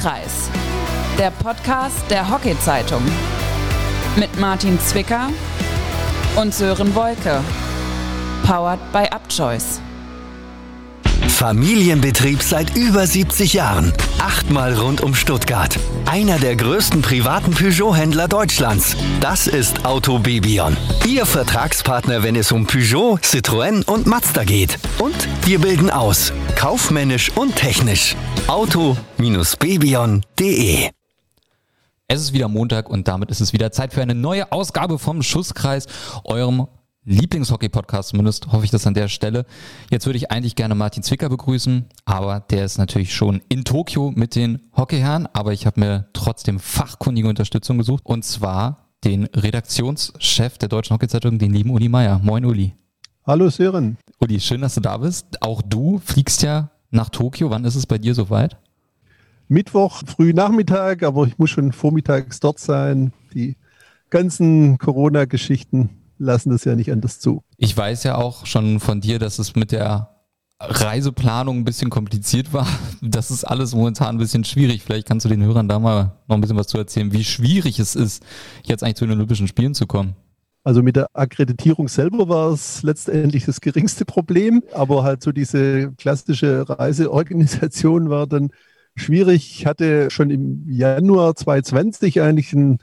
Schusskreis, der Podcast der Hockey-Zeitung. Mit Martin Zwicker und Sören Wolke. Powered by Upchoice. Familienbetrieb seit über 70 Jahren. Achtmal rund um Stuttgart. Einer der größten privaten Peugeot-Händler Deutschlands. Das ist Auto Bebion. Ihr Vertragspartner, wenn es um Peugeot, Citroën und Mazda geht. Und wir bilden aus. Kaufmännisch und technisch. Auto-bebion.de Es ist wieder Montag und damit ist es wieder Zeit für eine neue Ausgabe vom Schusskreis, eurem Lieblingshockey-Podcast, zumindest hoffe ich das an der Stelle. Jetzt würde ich eigentlich gerne Martin Zwicker begrüßen, aber der ist natürlich schon in Tokio mit den Hockeyherren, aber ich habe mir trotzdem fachkundige Unterstützung gesucht und zwar den Redaktionschef der Deutschen Hockeyzeitung, den lieben Uli Meier. Moin Uli. Hallo Sören. Uli, schön, dass du da bist. Auch du fliegst ja nach Tokio. Wann ist es bei dir soweit? Mittwoch, früh Nachmittag, aber ich muss schon vormittags dort sein. Die ganzen Corona-Geschichten lassen das ja nicht anders zu. Ich weiß ja auch schon von dir, dass es mit der Reiseplanung ein bisschen kompliziert war. Das ist alles momentan ein bisschen schwierig. Vielleicht kannst du den Hörern da mal noch ein bisschen was zu erzählen, wie schwierig es ist, jetzt eigentlich zu den Olympischen Spielen zu kommen. Also mit der Akkreditierung selber war es letztendlich das geringste Problem, aber halt so diese klassische Reiseorganisation war dann schwierig. Ich hatte schon im Januar 2020 eigentlich ein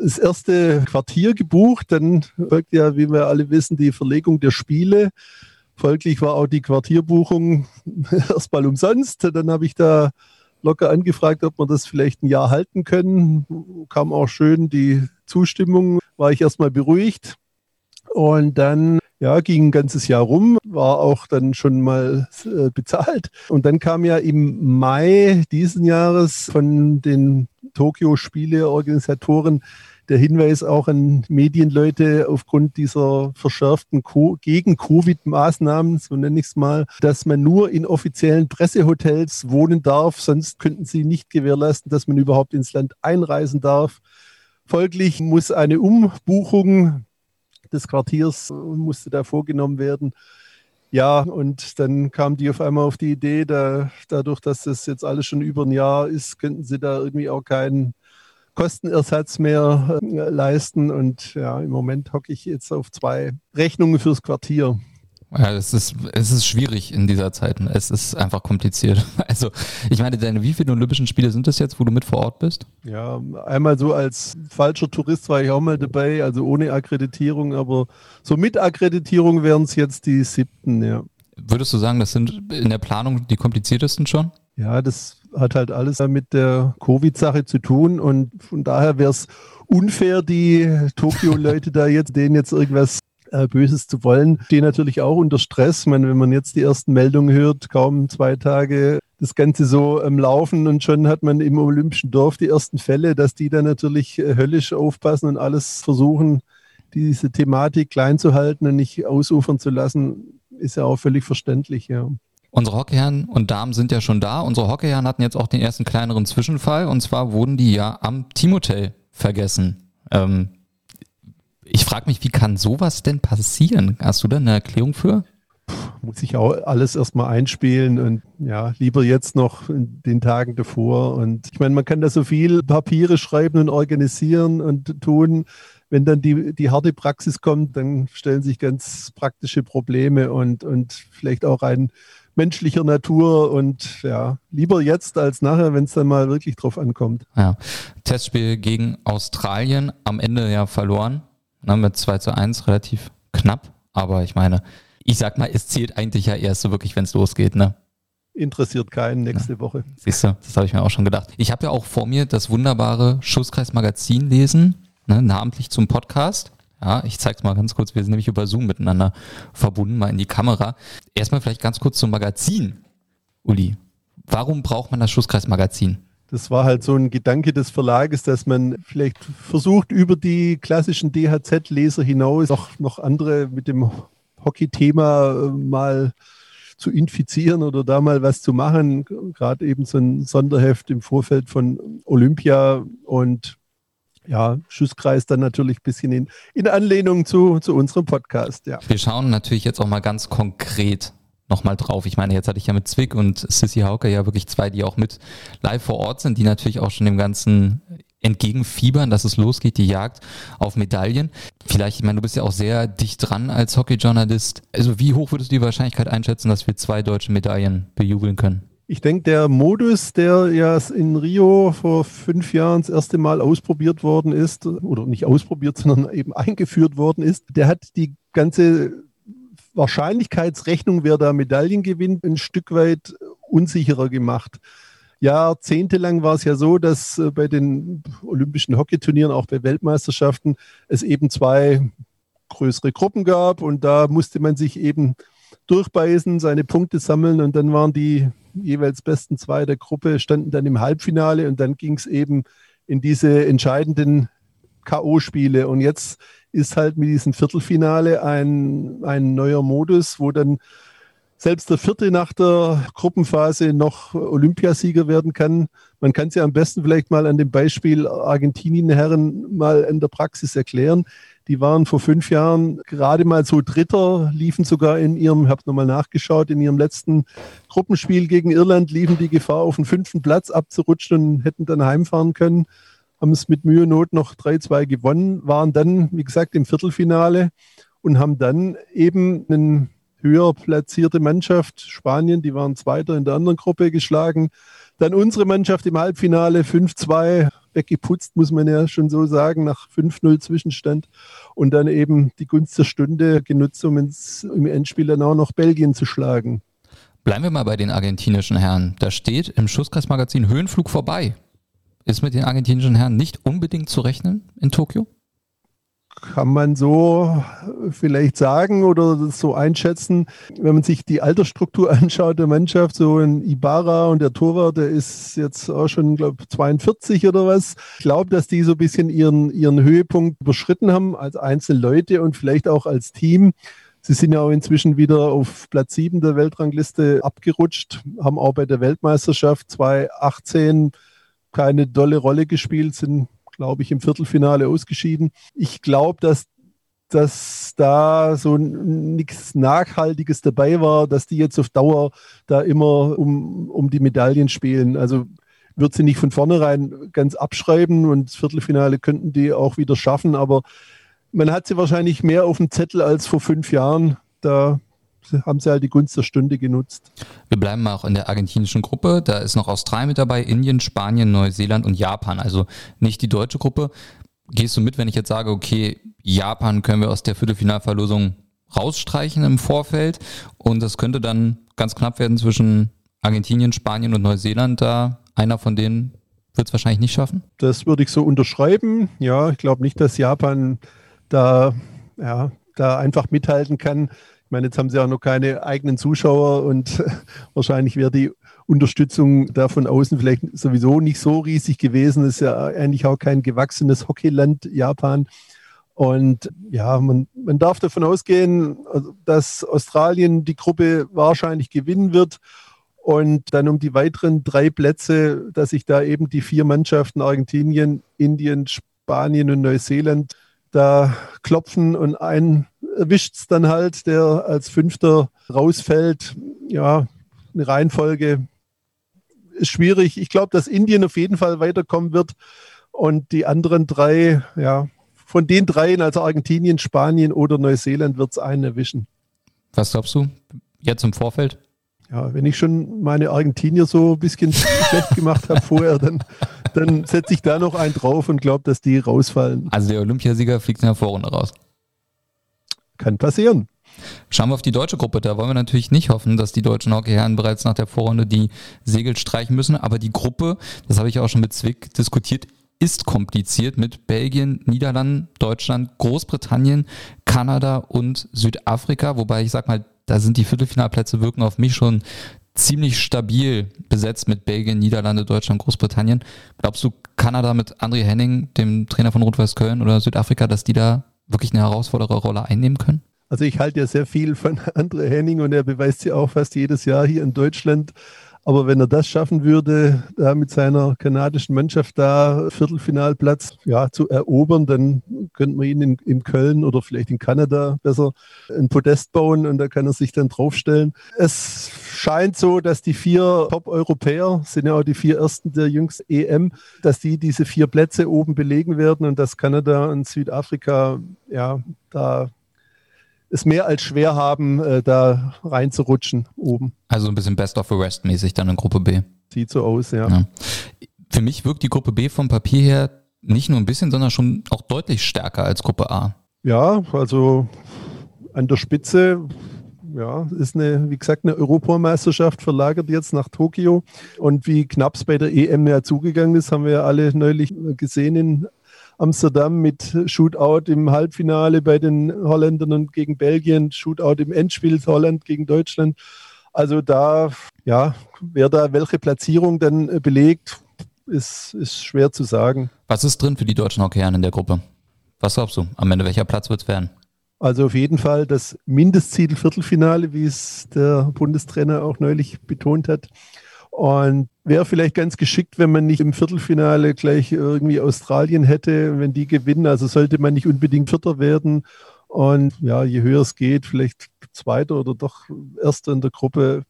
das erste Quartier gebucht. Dann folgt ja, wie wir alle wissen, die Verlegung der Spiele. Folglich war auch die Quartierbuchung erstmal umsonst. Dann habe ich da locker angefragt, ob wir das vielleicht ein Jahr halten können. Kam auch schön die Zustimmung, war ich erstmal beruhigt. Und dann ja, ging ein ganzes Jahr rum, war auch dann schon mal äh, bezahlt. Und dann kam ja im Mai diesen Jahres von den Tokio-Spiele-Organisatoren der Hinweis auch an Medienleute aufgrund dieser verschärften Co Gegen-Covid-Maßnahmen, so nenne ich es mal, dass man nur in offiziellen Pressehotels wohnen darf, sonst könnten sie nicht gewährleisten, dass man überhaupt ins Land einreisen darf. Folglich muss eine Umbuchung des Quartiers musste da vorgenommen werden. Ja, und dann kam die auf einmal auf die Idee, da, dadurch, dass das jetzt alles schon über ein Jahr ist, könnten sie da irgendwie auch keinen Kostenersatz mehr äh, leisten. Und ja, im Moment hocke ich jetzt auf zwei Rechnungen fürs Quartier. Ja, es ist, es ist schwierig in dieser Zeit. Es ist einfach kompliziert. Also, ich meine, deine, wie viele Olympischen Spiele sind das jetzt, wo du mit vor Ort bist? Ja, einmal so als falscher Tourist war ich auch mal dabei, also ohne Akkreditierung, aber so mit Akkreditierung wären es jetzt die siebten, ja. Würdest du sagen, das sind in der Planung die kompliziertesten schon? Ja, das hat halt alles mit der Covid-Sache zu tun und von daher wäre es unfair, die Tokio-Leute da jetzt, denen jetzt irgendwas äh, Böses zu wollen, stehen natürlich auch unter Stress. Ich meine, wenn man jetzt die ersten Meldungen hört, kaum zwei Tage das Ganze so am Laufen und schon hat man im Olympischen Dorf die ersten Fälle, dass die dann natürlich äh, höllisch aufpassen und alles versuchen, diese Thematik klein zu halten und nicht ausufern zu lassen, ist ja auch völlig verständlich, ja. Unsere Hockeyherren und Damen sind ja schon da. Unsere Hockeyherren hatten jetzt auch den ersten kleineren Zwischenfall und zwar wurden die ja am Teamhotel vergessen. Ähm, ich frage mich, wie kann sowas denn passieren? Hast du da eine Erklärung für? Muss ich auch alles erstmal einspielen und ja, lieber jetzt noch in den Tagen davor. Und ich meine, man kann da so viel Papiere schreiben und organisieren und tun. Wenn dann die, die harte Praxis kommt, dann stellen sich ganz praktische Probleme und, und vielleicht auch ein menschlicher Natur und ja, lieber jetzt als nachher, wenn es dann mal wirklich drauf ankommt. Ja, Testspiel gegen Australien am Ende ja verloren, ne, mit 2 zu 1, relativ knapp, aber ich meine, ich sag mal, es zählt eigentlich ja erst so wirklich, wenn es losgeht, ne? Interessiert keinen nächste ja. Woche. Siehst du, das habe ich mir auch schon gedacht. Ich habe ja auch vor mir das wunderbare Schusskreis-Magazin lesen, ne, namentlich zum Podcast. Ja, ich zeige es mal ganz kurz. Wir sind nämlich über Zoom miteinander verbunden, mal in die Kamera. Erstmal vielleicht ganz kurz zum Magazin, Uli. Warum braucht man das Schusskreis-Magazin? Das war halt so ein Gedanke des Verlages, dass man vielleicht versucht, über die klassischen DHZ-Leser hinaus noch, noch andere mit dem Hockey-Thema äh, mal zu infizieren oder da mal was zu machen. Gerade eben so ein Sonderheft im Vorfeld von Olympia und ja, Schusskreis dann natürlich ein bisschen in, in Anlehnung zu, zu unserem Podcast, ja. Wir schauen natürlich jetzt auch mal ganz konkret nochmal drauf. Ich meine, jetzt hatte ich ja mit Zwick und Sissy Hauke ja wirklich zwei, die auch mit live vor Ort sind, die natürlich auch schon dem Ganzen entgegenfiebern, dass es losgeht, die Jagd auf Medaillen. Vielleicht, ich meine, du bist ja auch sehr dicht dran als Hockeyjournalist. Also wie hoch würdest du die Wahrscheinlichkeit einschätzen, dass wir zwei deutsche Medaillen bejubeln können? Ich denke, der Modus, der ja in Rio vor fünf Jahren das erste Mal ausprobiert worden ist, oder nicht ausprobiert, sondern eben eingeführt worden ist, der hat die ganze Wahrscheinlichkeitsrechnung, wer da Medaillen gewinnt, ein Stück weit unsicherer gemacht. Jahrzehntelang war es ja so, dass äh, bei den olympischen Hockeyturnieren, auch bei Weltmeisterschaften, es eben zwei größere Gruppen gab und da musste man sich eben durchbeißen, seine Punkte sammeln und dann waren die jeweils besten zwei der Gruppe, standen dann im Halbfinale und dann ging es eben in diese entscheidenden K.O.-Spiele. Und jetzt ist halt mit diesem Viertelfinale ein, ein neuer Modus, wo dann selbst der Vierte nach der Gruppenphase noch Olympiasieger werden kann. Man kann es ja am besten vielleicht mal an dem Beispiel Argentinien-Herren mal in der Praxis erklären. Die waren vor fünf Jahren gerade mal so Dritter, liefen sogar in ihrem, ich habe nochmal nachgeschaut, in ihrem letzten Gruppenspiel gegen Irland, liefen die Gefahr, auf den fünften Platz abzurutschen und hätten dann heimfahren können. Haben es mit Mühe und Not noch 3-2 gewonnen, waren dann, wie gesagt, im Viertelfinale und haben dann eben einen höher platzierte Mannschaft, Spanien, die waren Zweiter in der anderen Gruppe geschlagen. Dann unsere Mannschaft im Halbfinale 5-2 weggeputzt, muss man ja schon so sagen, nach 5-0 Zwischenstand. Und dann eben die Gunst der Stunde genutzt, um ins, im Endspiel dann auch noch Belgien zu schlagen. Bleiben wir mal bei den argentinischen Herren. Da steht im Schusskreismagazin Höhenflug vorbei. Ist mit den argentinischen Herren nicht unbedingt zu rechnen in Tokio? kann man so vielleicht sagen oder so einschätzen. Wenn man sich die Altersstruktur anschaut der Mannschaft, so ein Ibarra und der Torwart, der ist jetzt auch schon, glaube ich, 42 oder was. Ich glaube, dass die so ein bisschen ihren, ihren Höhepunkt überschritten haben als einzelne Leute und vielleicht auch als Team. Sie sind ja auch inzwischen wieder auf Platz 7 der Weltrangliste abgerutscht, haben auch bei der Weltmeisterschaft 2018 keine dolle Rolle gespielt, sind glaube ich, im Viertelfinale ausgeschieden. Ich glaube, dass dass da so nichts Nachhaltiges dabei war, dass die jetzt auf Dauer da immer um, um die Medaillen spielen. Also wird sie nicht von vornherein ganz abschreiben und das Viertelfinale könnten die auch wieder schaffen, aber man hat sie wahrscheinlich mehr auf dem Zettel als vor fünf Jahren. Da haben sie halt die Gunst der Stunde genutzt. Wir bleiben auch in der argentinischen Gruppe. Da ist noch Australien mit dabei, Indien, Spanien, Neuseeland und Japan. Also nicht die deutsche Gruppe. Gehst du mit, wenn ich jetzt sage, okay, Japan können wir aus der Viertelfinalverlosung rausstreichen im Vorfeld und das könnte dann ganz knapp werden zwischen Argentinien, Spanien und Neuseeland. Da einer von denen wird es wahrscheinlich nicht schaffen? Das würde ich so unterschreiben. Ja, ich glaube nicht, dass Japan da, ja, da einfach mithalten kann. Ich meine, jetzt haben sie auch noch keine eigenen Zuschauer und wahrscheinlich wäre die Unterstützung da von außen vielleicht sowieso nicht so riesig gewesen. Es ist ja eigentlich auch kein gewachsenes Hockeyland, Japan. Und ja, man, man darf davon ausgehen, dass Australien die Gruppe wahrscheinlich gewinnen wird. Und dann um die weiteren drei Plätze, dass sich da eben die vier Mannschaften Argentinien, Indien, Spanien und Neuseeland da klopfen und ein erwischt es dann halt, der als Fünfter rausfällt. Ja, eine Reihenfolge ist schwierig. Ich glaube, dass Indien auf jeden Fall weiterkommen wird und die anderen drei, ja, von den dreien, also Argentinien, Spanien oder Neuseeland, wird es einen erwischen. Was glaubst du jetzt im Vorfeld? Ja, wenn ich schon meine Argentinier so ein bisschen schlecht gemacht habe vorher, dann, dann setze ich da noch einen drauf und glaube, dass die rausfallen. Also der Olympiasieger fliegt in der Vorrunde raus. Kann passieren. Schauen wir auf die deutsche Gruppe. Da wollen wir natürlich nicht hoffen, dass die deutschen Hockeyherren bereits nach der Vorrunde die Segel streichen müssen. Aber die Gruppe, das habe ich auch schon mit Zwick diskutiert, ist kompliziert mit Belgien, Niederlanden, Deutschland, Großbritannien, Kanada und Südafrika. Wobei ich sag mal, da sind die Viertelfinalplätze wirken auf mich schon ziemlich stabil besetzt mit Belgien, Niederlande, Deutschland, Großbritannien. Glaubst du, Kanada mit André Henning, dem Trainer von Rot-Weiß Köln oder Südafrika, dass die da wirklich eine herausfordere Rolle einnehmen können? Also ich halte ja sehr viel von André Henning und er beweist ja auch fast jedes Jahr hier in Deutschland. Aber wenn er das schaffen würde, da mit seiner kanadischen Mannschaft da Viertelfinalplatz ja, zu erobern, dann könnte man ihn in, in Köln oder vielleicht in Kanada besser ein Podest bauen und da kann er sich dann draufstellen. Es scheint so, dass die vier Top-Europäer, sind ja auch die vier ersten der jüngsten EM, dass die diese vier Plätze oben belegen werden und dass Kanada und Südafrika ja da es mehr als schwer haben, äh, da reinzurutschen oben. Also ein bisschen Best of the Rest mäßig dann in Gruppe B. Sieht so aus, ja. ja. Für mich wirkt die Gruppe B vom Papier her nicht nur ein bisschen, sondern schon auch deutlich stärker als Gruppe A. Ja, also an der Spitze ja, ist eine, wie gesagt, eine Europameisterschaft verlagert jetzt nach Tokio. Und wie knapp es bei der EM ja zugegangen ist, haben wir ja alle neulich gesehen in Amsterdam mit Shootout im Halbfinale bei den Holländern und gegen Belgien, Shootout im Endspiel Holland gegen Deutschland. Also da, ja, wer da welche Platzierung dann belegt, ist, ist schwer zu sagen. Was ist drin für die deutschen Hockeyern in der Gruppe? Was glaubst du? Am Ende welcher Platz wird es werden? Also auf jeden Fall das Mindestziel Viertelfinale, wie es der Bundestrainer auch neulich betont hat. Und wäre vielleicht ganz geschickt, wenn man nicht im Viertelfinale gleich irgendwie Australien hätte, wenn die gewinnen. Also sollte man nicht unbedingt Vierter werden. Und ja, je höher es geht, vielleicht Zweiter oder doch Erster in der Gruppe,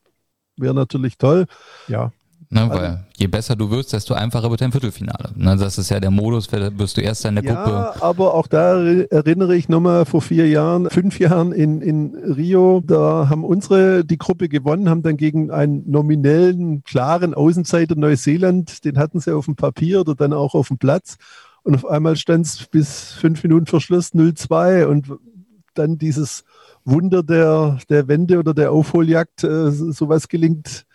wäre natürlich toll. Ja, Ne, also, weil je besser du wirst, desto einfacher wird dein Viertelfinale. Ne, das ist ja der Modus, wirst du erst in der ja, Gruppe. Ja, aber auch da erinnere ich nochmal vor vier Jahren, fünf Jahren in, in Rio, da haben unsere die Gruppe gewonnen, haben dann gegen einen nominellen, klaren Außenseiter Neuseeland, den hatten sie auf dem Papier oder dann auch auf dem Platz. Und auf einmal stand es bis fünf Minuten vor Schluss 0-2 und dann dieses Wunder der, der Wende oder der Aufholjagd, äh, sowas gelingt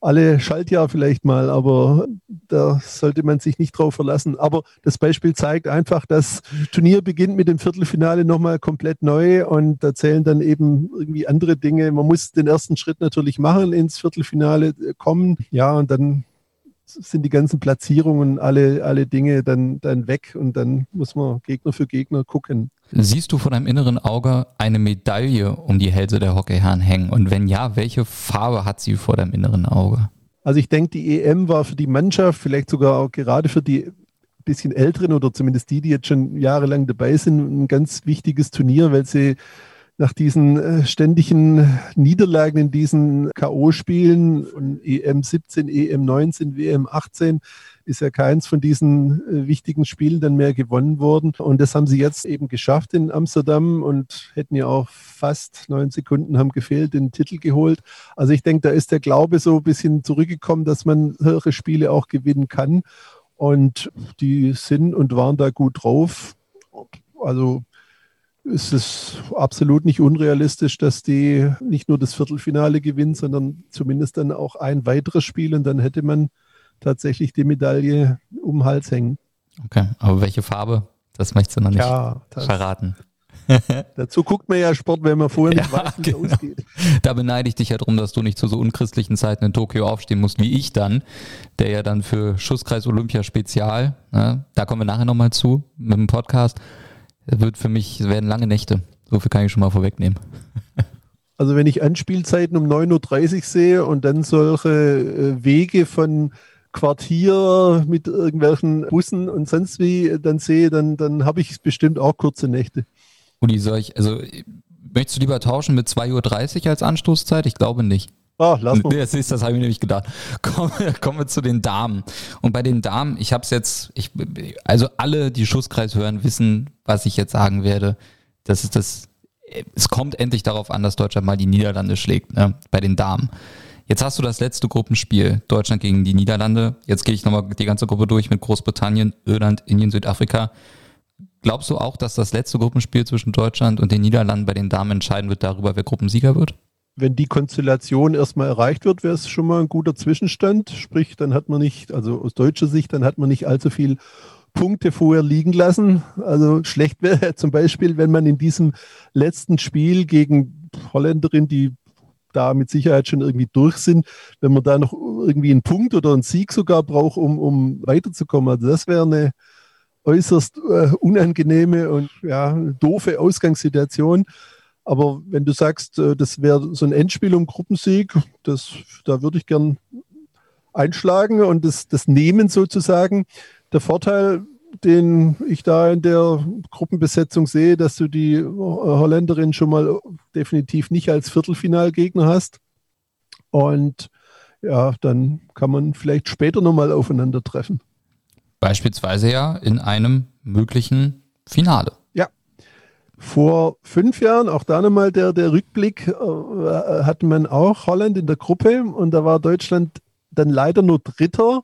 alle Schaltjahr vielleicht mal, aber da sollte man sich nicht drauf verlassen. Aber das Beispiel zeigt einfach, das Turnier beginnt mit dem Viertelfinale nochmal komplett neu und da zählen dann eben irgendwie andere Dinge. Man muss den ersten Schritt natürlich machen, ins Viertelfinale kommen. Ja, und dann sind die ganzen Platzierungen, alle, alle Dinge dann, dann weg und dann muss man Gegner für Gegner gucken. Siehst du vor deinem inneren Auge eine Medaille um die Hälse der Hockeyherren hängen? Und wenn ja, welche Farbe hat sie vor deinem inneren Auge? Also ich denke, die EM war für die Mannschaft, vielleicht sogar auch gerade für die bisschen älteren oder zumindest die, die jetzt schon jahrelang dabei sind, ein ganz wichtiges Turnier, weil sie nach diesen äh, ständigen Niederlagen in diesen K.O.-Spielen von EM 17, EM 19, WM 18 ist ja keins von diesen äh, wichtigen Spielen dann mehr gewonnen worden. Und das haben sie jetzt eben geschafft in Amsterdam und hätten ja auch fast neun Sekunden haben gefehlt, den Titel geholt. Also ich denke, da ist der Glaube so ein bisschen zurückgekommen, dass man höhere Spiele auch gewinnen kann. Und die sind und waren da gut drauf. Also ist es absolut nicht unrealistisch, dass die nicht nur das Viertelfinale gewinnen, sondern zumindest dann auch ein weiteres Spiel und dann hätte man tatsächlich die Medaille um den Hals hängen. Okay, aber welche Farbe? Das möchtest du noch nicht ja, verraten. Dazu guckt man ja Sport, wenn man vorher nicht ja, weiß, wie es genau. ausgeht. Da beneide ich dich ja darum, dass du nicht zu so unchristlichen Zeiten in Tokio aufstehen musst, wie ich dann, der ja dann für Schusskreis Olympia Spezial, ne, da kommen wir nachher nochmal zu, mit dem Podcast, wird für mich, es werden lange Nächte. So viel kann ich schon mal vorwegnehmen. Also wenn ich Anspielzeiten um 9.30 Uhr sehe und dann solche äh, Wege von Quartier mit irgendwelchen Bussen und sonst wie dann sehe, dann, dann habe ich bestimmt auch kurze Nächte. Uli, soll ich, also möchtest du lieber tauschen mit 2.30 Uhr als Anstoßzeit? Ich glaube nicht. Ah, lass mal. Das ist, das habe ich nämlich gedacht. Kommen, kommen wir zu den Damen. Und bei den Damen, ich habe es jetzt, ich, also alle, die Schusskreis hören, wissen, was ich jetzt sagen werde. Das ist das, es kommt endlich darauf an, dass Deutschland mal die Niederlande schlägt, ne, bei den Damen. Jetzt hast du das letzte Gruppenspiel, Deutschland gegen die Niederlande. Jetzt gehe ich nochmal die ganze Gruppe durch mit Großbritannien, Irland, Indien, Südafrika. Glaubst du auch, dass das letzte Gruppenspiel zwischen Deutschland und den Niederlanden bei den Damen entscheiden wird darüber, wer Gruppensieger wird? Wenn die Konstellation erstmal erreicht wird, wäre es schon mal ein guter Zwischenstand. Sprich, dann hat man nicht, also aus deutscher Sicht, dann hat man nicht allzu viel Punkte vorher liegen lassen. Also schlecht wäre zum Beispiel, wenn man in diesem letzten Spiel gegen Holländerin, die da mit Sicherheit schon irgendwie durch sind, wenn man da noch irgendwie einen Punkt oder einen Sieg sogar braucht, um, um weiterzukommen. Also das wäre eine äußerst äh, unangenehme und ja, doofe Ausgangssituation. Aber wenn du sagst, äh, das wäre so ein Endspiel um Gruppensieg, das, da würde ich gern einschlagen und das, das nehmen sozusagen. Der Vorteil, den ich da in der Gruppenbesetzung sehe, dass du die Holländerin schon mal definitiv nicht als Viertelfinalgegner hast. Und ja, dann kann man vielleicht später nochmal aufeinandertreffen. Beispielsweise ja in einem möglichen Finale. Vor fünf Jahren, auch da nochmal der, der Rückblick, äh, hatte man auch Holland in der Gruppe und da war Deutschland dann leider nur Dritter,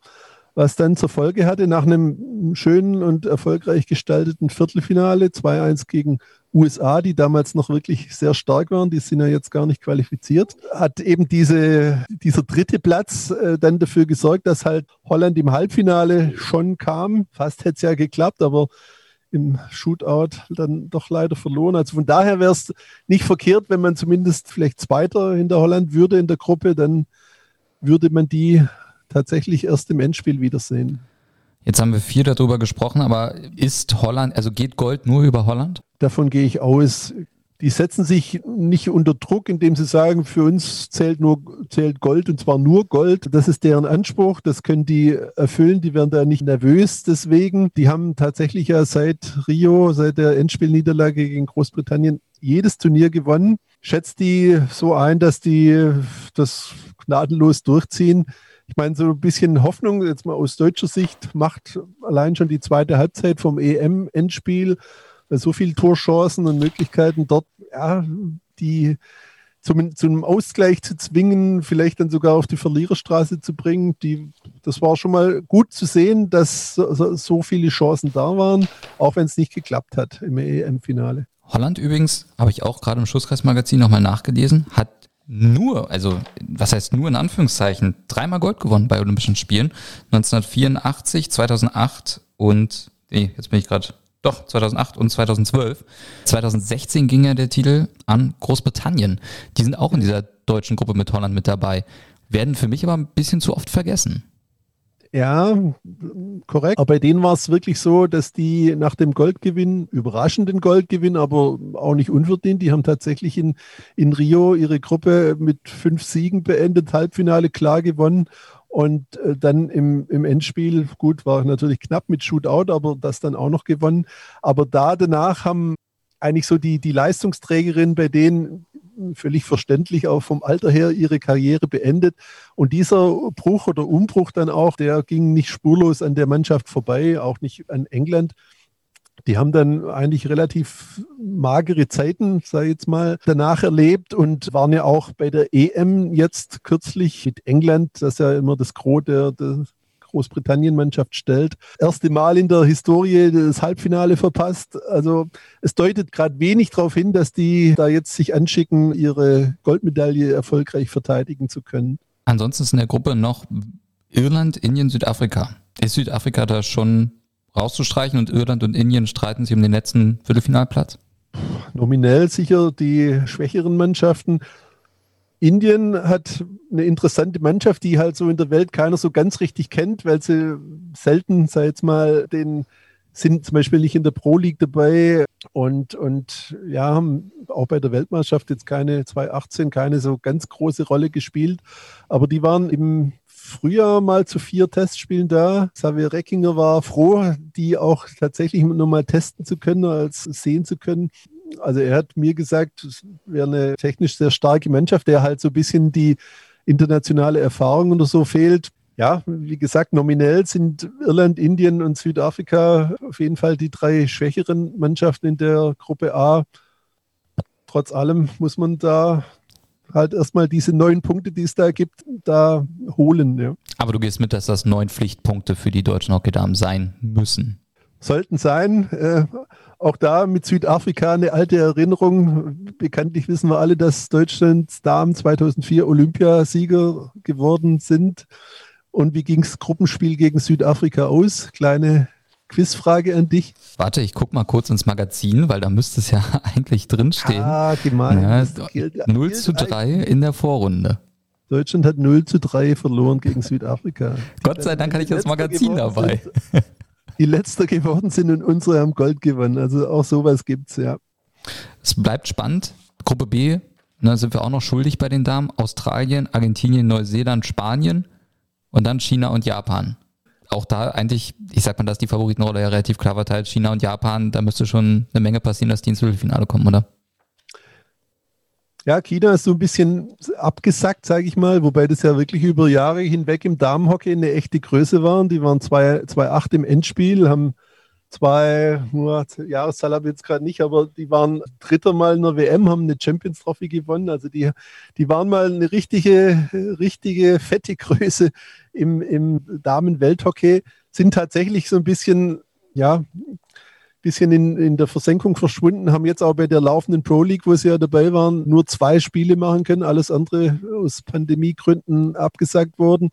was dann zur Folge hatte, nach einem schönen und erfolgreich gestalteten Viertelfinale, 2-1 gegen USA, die damals noch wirklich sehr stark waren, die sind ja jetzt gar nicht qualifiziert, hat eben diese, dieser dritte Platz äh, dann dafür gesorgt, dass halt Holland im Halbfinale schon kam. Fast hätte es ja geklappt, aber im Shootout dann doch leider verloren. Also von daher wäre es nicht verkehrt, wenn man zumindest vielleicht Zweiter hinter Holland würde in der Gruppe, dann würde man die tatsächlich erst im Endspiel wiedersehen. Jetzt haben wir viel darüber gesprochen, aber ist Holland, also geht Gold nur über Holland? Davon gehe ich aus. Die setzen sich nicht unter Druck, indem sie sagen, für uns zählt nur zählt Gold und zwar nur Gold. Das ist deren Anspruch. Das können die erfüllen. Die werden da nicht nervös deswegen. Die haben tatsächlich ja seit Rio, seit der Endspielniederlage gegen Großbritannien jedes Turnier gewonnen. Schätzt die so ein, dass die das gnadenlos durchziehen. Ich meine, so ein bisschen Hoffnung, jetzt mal aus deutscher Sicht, macht allein schon die zweite Halbzeit vom EM-Endspiel. So viele Torchancen und Möglichkeiten dort, ja, die zum, zum Ausgleich zu zwingen, vielleicht dann sogar auf die Verliererstraße zu bringen. Die, das war schon mal gut zu sehen, dass so, so viele Chancen da waren, auch wenn es nicht geklappt hat im EM-Finale. Holland übrigens, habe ich auch gerade im Schusskreismagazin nochmal nachgelesen, hat nur, also was heißt nur in Anführungszeichen, dreimal Gold gewonnen bei Olympischen Spielen. 1984, 2008 und, nee, jetzt bin ich gerade, doch, 2008 und 2012. 2016 ging ja der Titel an Großbritannien. Die sind auch in dieser deutschen Gruppe mit Holland mit dabei. Werden für mich aber ein bisschen zu oft vergessen. Ja, korrekt. Aber bei denen war es wirklich so, dass die nach dem Goldgewinn, überraschenden Goldgewinn, aber auch nicht unverdient, die haben tatsächlich in, in Rio ihre Gruppe mit fünf Siegen beendet, Halbfinale klar gewonnen. Und äh, dann im, im Endspiel, gut, war natürlich knapp mit Shootout, aber das dann auch noch gewonnen. Aber da danach haben eigentlich so die, die Leistungsträgerin bei denen völlig verständlich auch vom Alter her ihre Karriere beendet. Und dieser Bruch oder Umbruch dann auch, der ging nicht spurlos an der Mannschaft vorbei, auch nicht an England. Die haben dann eigentlich relativ magere Zeiten, sage ich jetzt mal, danach erlebt und waren ja auch bei der EM jetzt kürzlich mit England, das ja immer das Gros der, der Großbritannien-Mannschaft stellt. Erste Mal in der Historie das Halbfinale verpasst. Also es deutet gerade wenig darauf hin, dass die da jetzt sich anschicken, ihre Goldmedaille erfolgreich verteidigen zu können. Ansonsten ist in der Gruppe noch Irland, Indien, Südafrika. Ist Südafrika da schon rauszustreichen und Irland und Indien streiten sich um den letzten Viertelfinalplatz? Nominell sicher die schwächeren Mannschaften. Indien hat eine interessante Mannschaft, die halt so in der Welt keiner so ganz richtig kennt, weil sie selten, sei jetzt mal, den sind zum Beispiel nicht in der Pro League dabei und, und ja, haben auch bei der Weltmeisterschaft jetzt keine 2018 keine so ganz große Rolle gespielt. Aber die waren im Frühjahr mal zu vier Testspielen da. Xavier Reckinger war froh, die auch tatsächlich nochmal testen zu können, als sehen zu können also er hat mir gesagt, es wäre eine technisch sehr starke Mannschaft, der halt so ein bisschen die internationale Erfahrung oder so fehlt. Ja, wie gesagt, nominell sind Irland, Indien und Südafrika auf jeden Fall die drei schwächeren Mannschaften in der Gruppe A. Trotz allem muss man da halt erstmal diese neun Punkte, die es da gibt, da holen. Ja. Aber du gehst mit, dass das neun Pflichtpunkte für die deutschen Hockeydamen sein müssen. Sollten sein. Äh, auch da mit Südafrika eine alte Erinnerung. Bekanntlich wissen wir alle, dass Deutschlands Damen 2004 Olympiasieger geworden sind. Und wie ging es Gruppenspiel gegen Südafrika aus? Kleine Quizfrage an dich. Warte, ich gucke mal kurz ins Magazin, weil da müsste es ja eigentlich drinstehen. Ah, gemein. Ja, 0 zu 3 in der Vorrunde. Deutschland hat 0 zu 3 verloren gegen Südafrika. Gott sei Dank hatte ich das Magazin dabei. die letzter geworden sind und unsere haben Gold gewonnen. Also auch sowas gibt es, ja. Es bleibt spannend. Gruppe B, ne, sind wir auch noch schuldig bei den Damen. Australien, Argentinien, Neuseeland, Spanien. und dann China und Japan. Auch da eigentlich, ich sag mal, dass die Favoritenrolle ja relativ klar verteilt. China und Japan, da müsste schon eine Menge passieren, dass die ins Viertelfinale kommen, oder? Ja, China ist so ein bisschen abgesackt, sage ich mal, wobei das ja wirklich über Jahre hinweg im Damenhockey eine echte Größe waren. Die waren 2-8 im Endspiel, haben zwei, nur Jahreszahl habe ich jetzt gerade nicht, aber die waren dritter Mal in der WM, haben eine Champions Trophy gewonnen. Also die, die waren mal eine richtige, richtige fette Größe im, im Damen-Welthockey, sind tatsächlich so ein bisschen, ja, bisschen in, in der Versenkung verschwunden, haben jetzt auch bei der laufenden Pro League, wo sie ja dabei waren, nur zwei Spiele machen können, alles andere aus Pandemiegründen abgesagt worden.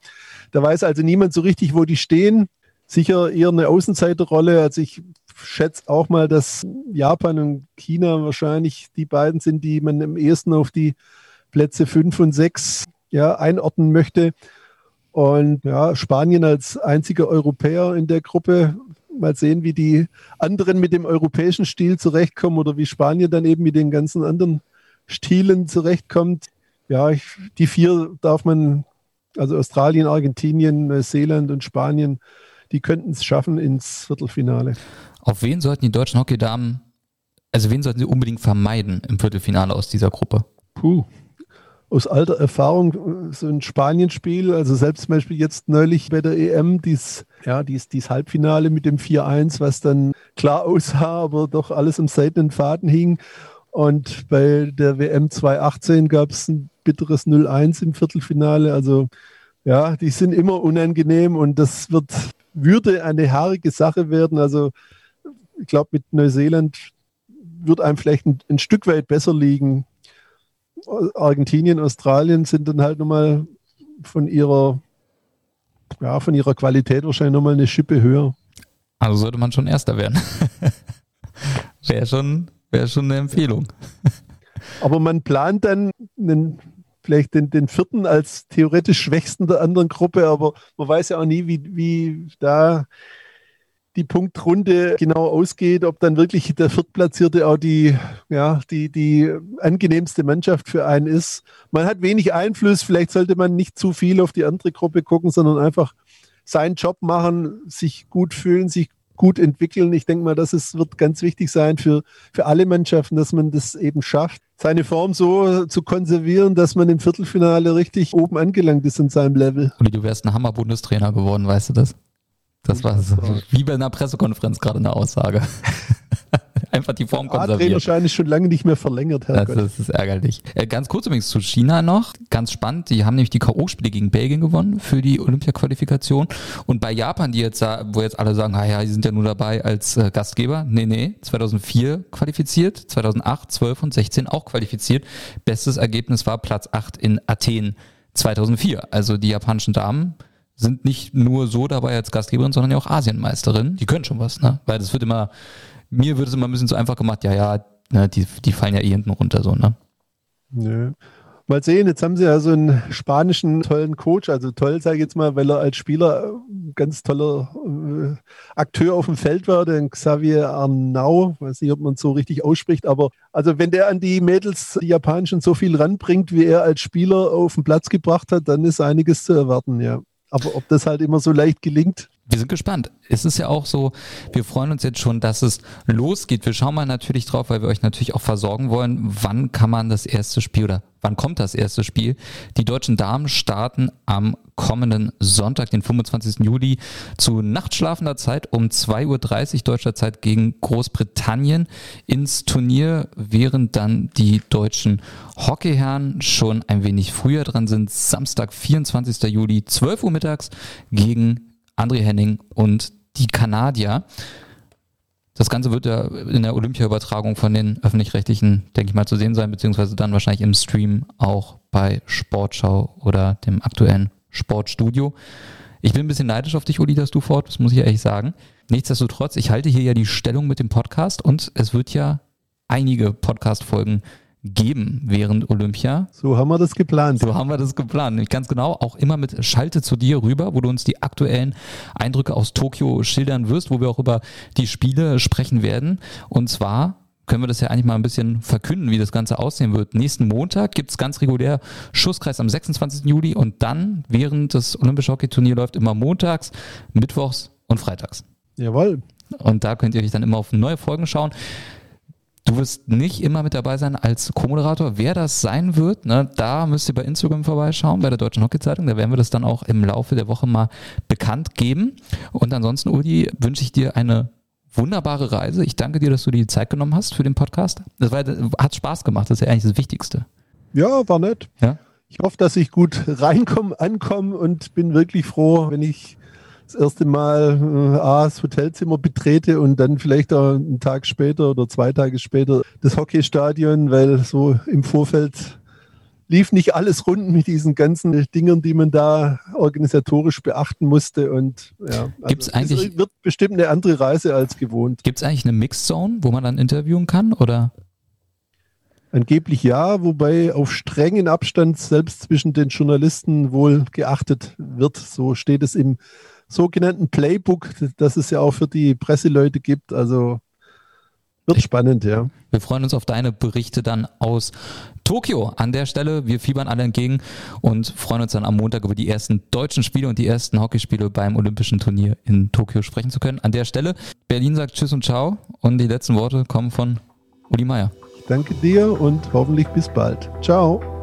Da weiß also niemand so richtig, wo die stehen. Sicher eher eine Außenseiterrolle. Also ich schätze auch mal, dass Japan und China wahrscheinlich die beiden sind, die man am ehesten auf die Plätze fünf und sechs ja, einordnen möchte. Und ja, Spanien als einziger Europäer in der Gruppe mal sehen, wie die anderen mit dem europäischen Stil zurechtkommen oder wie Spanien dann eben mit den ganzen anderen Stilen zurechtkommt. Ja, ich, die vier darf man, also Australien, Argentinien, Neuseeland und Spanien, die könnten es schaffen ins Viertelfinale. Auf wen sollten die deutschen Hockeydamen, also wen sollten sie unbedingt vermeiden im Viertelfinale aus dieser Gruppe? Puh, aus alter Erfahrung so ein Spanien-Spiel, also selbst zum Beispiel jetzt neulich bei der EM, dies, ja, dies, dies Halbfinale mit dem 4-1, was dann klar aussah, aber doch alles im seidenen Faden hing. Und bei der WM 2018 gab es ein bitteres 0-1 im Viertelfinale. Also ja, die sind immer unangenehm und das wird, würde eine haarige Sache werden. Also ich glaube, mit Neuseeland wird einem vielleicht ein, ein Stück weit besser liegen Argentinien, Australien sind dann halt nochmal von ihrer, ja, von ihrer Qualität wahrscheinlich nochmal eine Schippe höher. Also sollte man schon Erster werden. wäre schon, wäre schon eine Empfehlung. Aber man plant dann einen, vielleicht den, den vierten als theoretisch schwächsten der anderen Gruppe, aber man weiß ja auch nie, wie, wie da die Punktrunde genau ausgeht, ob dann wirklich der Viertplatzierte auch die, ja, die, die angenehmste Mannschaft für einen ist. Man hat wenig Einfluss, vielleicht sollte man nicht zu viel auf die andere Gruppe gucken, sondern einfach seinen Job machen, sich gut fühlen, sich gut entwickeln. Ich denke mal, das ist, wird ganz wichtig sein für, für alle Mannschaften, dass man das eben schafft, seine Form so zu konservieren, dass man im Viertelfinale richtig oben angelangt ist in seinem Level. Und du wärst ein Hammer-Bundestrainer geworden, weißt du das? Das war so, wie bei einer Pressekonferenz gerade eine Aussage. Einfach die Form konserviert. Trainer wahrscheinlich schon lange nicht mehr verlängert, Herr das, das ist ärgerlich. Äh, ganz kurz übrigens zu China noch. Ganz spannend. Die haben nämlich die K.O.-Spiele gegen Belgien gewonnen für die Olympia-Qualifikation. Und bei Japan, die jetzt, wo jetzt alle sagen, ah ja, die sind ja nur dabei als äh, Gastgeber. Nee, nee. 2004 qualifiziert, 2008, 12 und 16 auch qualifiziert. Bestes Ergebnis war Platz 8 in Athen 2004. Also die japanischen Damen sind nicht nur so dabei als Gastgeberin, sondern ja auch Asienmeisterin. Die können schon was, ne? Weil das wird immer, mir wird es immer ein bisschen zu einfach gemacht, ja, ja, ne, die, die fallen ja eh hinten runter, so, ne? Nö. Mal sehen, jetzt haben sie ja so einen spanischen tollen Coach, also toll, sage ich jetzt mal, weil er als Spieler ein ganz toller äh, Akteur auf dem Feld war, den Xavier Arnau, weiß nicht, ob man so richtig ausspricht, aber also wenn der an die Mädels, die japanischen, so viel ranbringt, wie er als Spieler auf den Platz gebracht hat, dann ist einiges zu erwarten, ja. Aber ob das halt immer so leicht gelingt. Wir sind gespannt. Es ist ja auch so, wir freuen uns jetzt schon, dass es losgeht. Wir schauen mal natürlich drauf, weil wir euch natürlich auch versorgen wollen, wann kann man das erste Spiel oder wann kommt das erste Spiel. Die deutschen Damen starten am kommenden Sonntag, den 25. Juli, zu nachtschlafender Zeit um 2.30 Uhr deutscher Zeit gegen Großbritannien ins Turnier, während dann die deutschen Hockeyherren schon ein wenig früher dran sind. Samstag, 24. Juli, 12 Uhr mittags gegen André Henning und die Kanadier. Das Ganze wird ja in der Olympia-Übertragung von den öffentlich-rechtlichen, denke ich mal, zu sehen sein, beziehungsweise dann wahrscheinlich im Stream auch bei Sportschau oder dem aktuellen Sportstudio. Ich bin ein bisschen neidisch auf dich, Uli, dass du fort bist, muss ich ehrlich sagen. Nichtsdestotrotz, ich halte hier ja die Stellung mit dem Podcast und es wird ja einige Podcast-Folgen geben während Olympia. So haben wir das geplant. So haben wir das geplant. Ganz genau, auch immer mit Schalte zu dir rüber, wo du uns die aktuellen Eindrücke aus Tokio schildern wirst, wo wir auch über die Spiele sprechen werden. Und zwar können wir das ja eigentlich mal ein bisschen verkünden, wie das Ganze aussehen wird. Nächsten Montag gibt es ganz regulär Schusskreis am 26. Juli und dann, während das Olympische Hockey-Turnier läuft, immer montags, mittwochs und freitags. Jawohl. Und da könnt ihr euch dann immer auf neue Folgen schauen. Du wirst nicht immer mit dabei sein als Co-Moderator. Wer das sein wird, ne, da müsst ihr bei Instagram vorbeischauen, bei der Deutschen Hockey-Zeitung. Da werden wir das dann auch im Laufe der Woche mal bekannt geben. Und ansonsten, Udi, wünsche ich dir eine wunderbare Reise. Ich danke dir, dass du dir die Zeit genommen hast für den Podcast. Das war, hat Spaß gemacht. Das ist ja eigentlich das Wichtigste. Ja, war nett. Ja? Ich hoffe, dass ich gut reinkomme, ankomme und bin wirklich froh, wenn ich das erste Mal äh, A, das Hotelzimmer betrete und dann vielleicht auch einen Tag später oder zwei Tage später das Hockeystadion, weil so im Vorfeld lief nicht alles rund mit diesen ganzen Dingen, die man da organisatorisch beachten musste. Und ja, also Gibt's eigentlich, es wird bestimmt eine andere Reise als gewohnt. Gibt es eigentlich eine Mixzone, wo man dann interviewen kann? Oder? Angeblich ja, wobei auf strengen Abstand selbst zwischen den Journalisten wohl geachtet wird. So steht es im sogenannten Playbook, das es ja auch für die Presseleute gibt. Also wird spannend, ja. Wir freuen uns auf deine Berichte dann aus Tokio. An der Stelle, wir fiebern alle entgegen und freuen uns dann am Montag über die ersten deutschen Spiele und die ersten Hockeyspiele beim Olympischen Turnier in Tokio sprechen zu können. An der Stelle, Berlin sagt Tschüss und Ciao und die letzten Worte kommen von Uli Meier. Ich danke dir und hoffentlich bis bald. Ciao.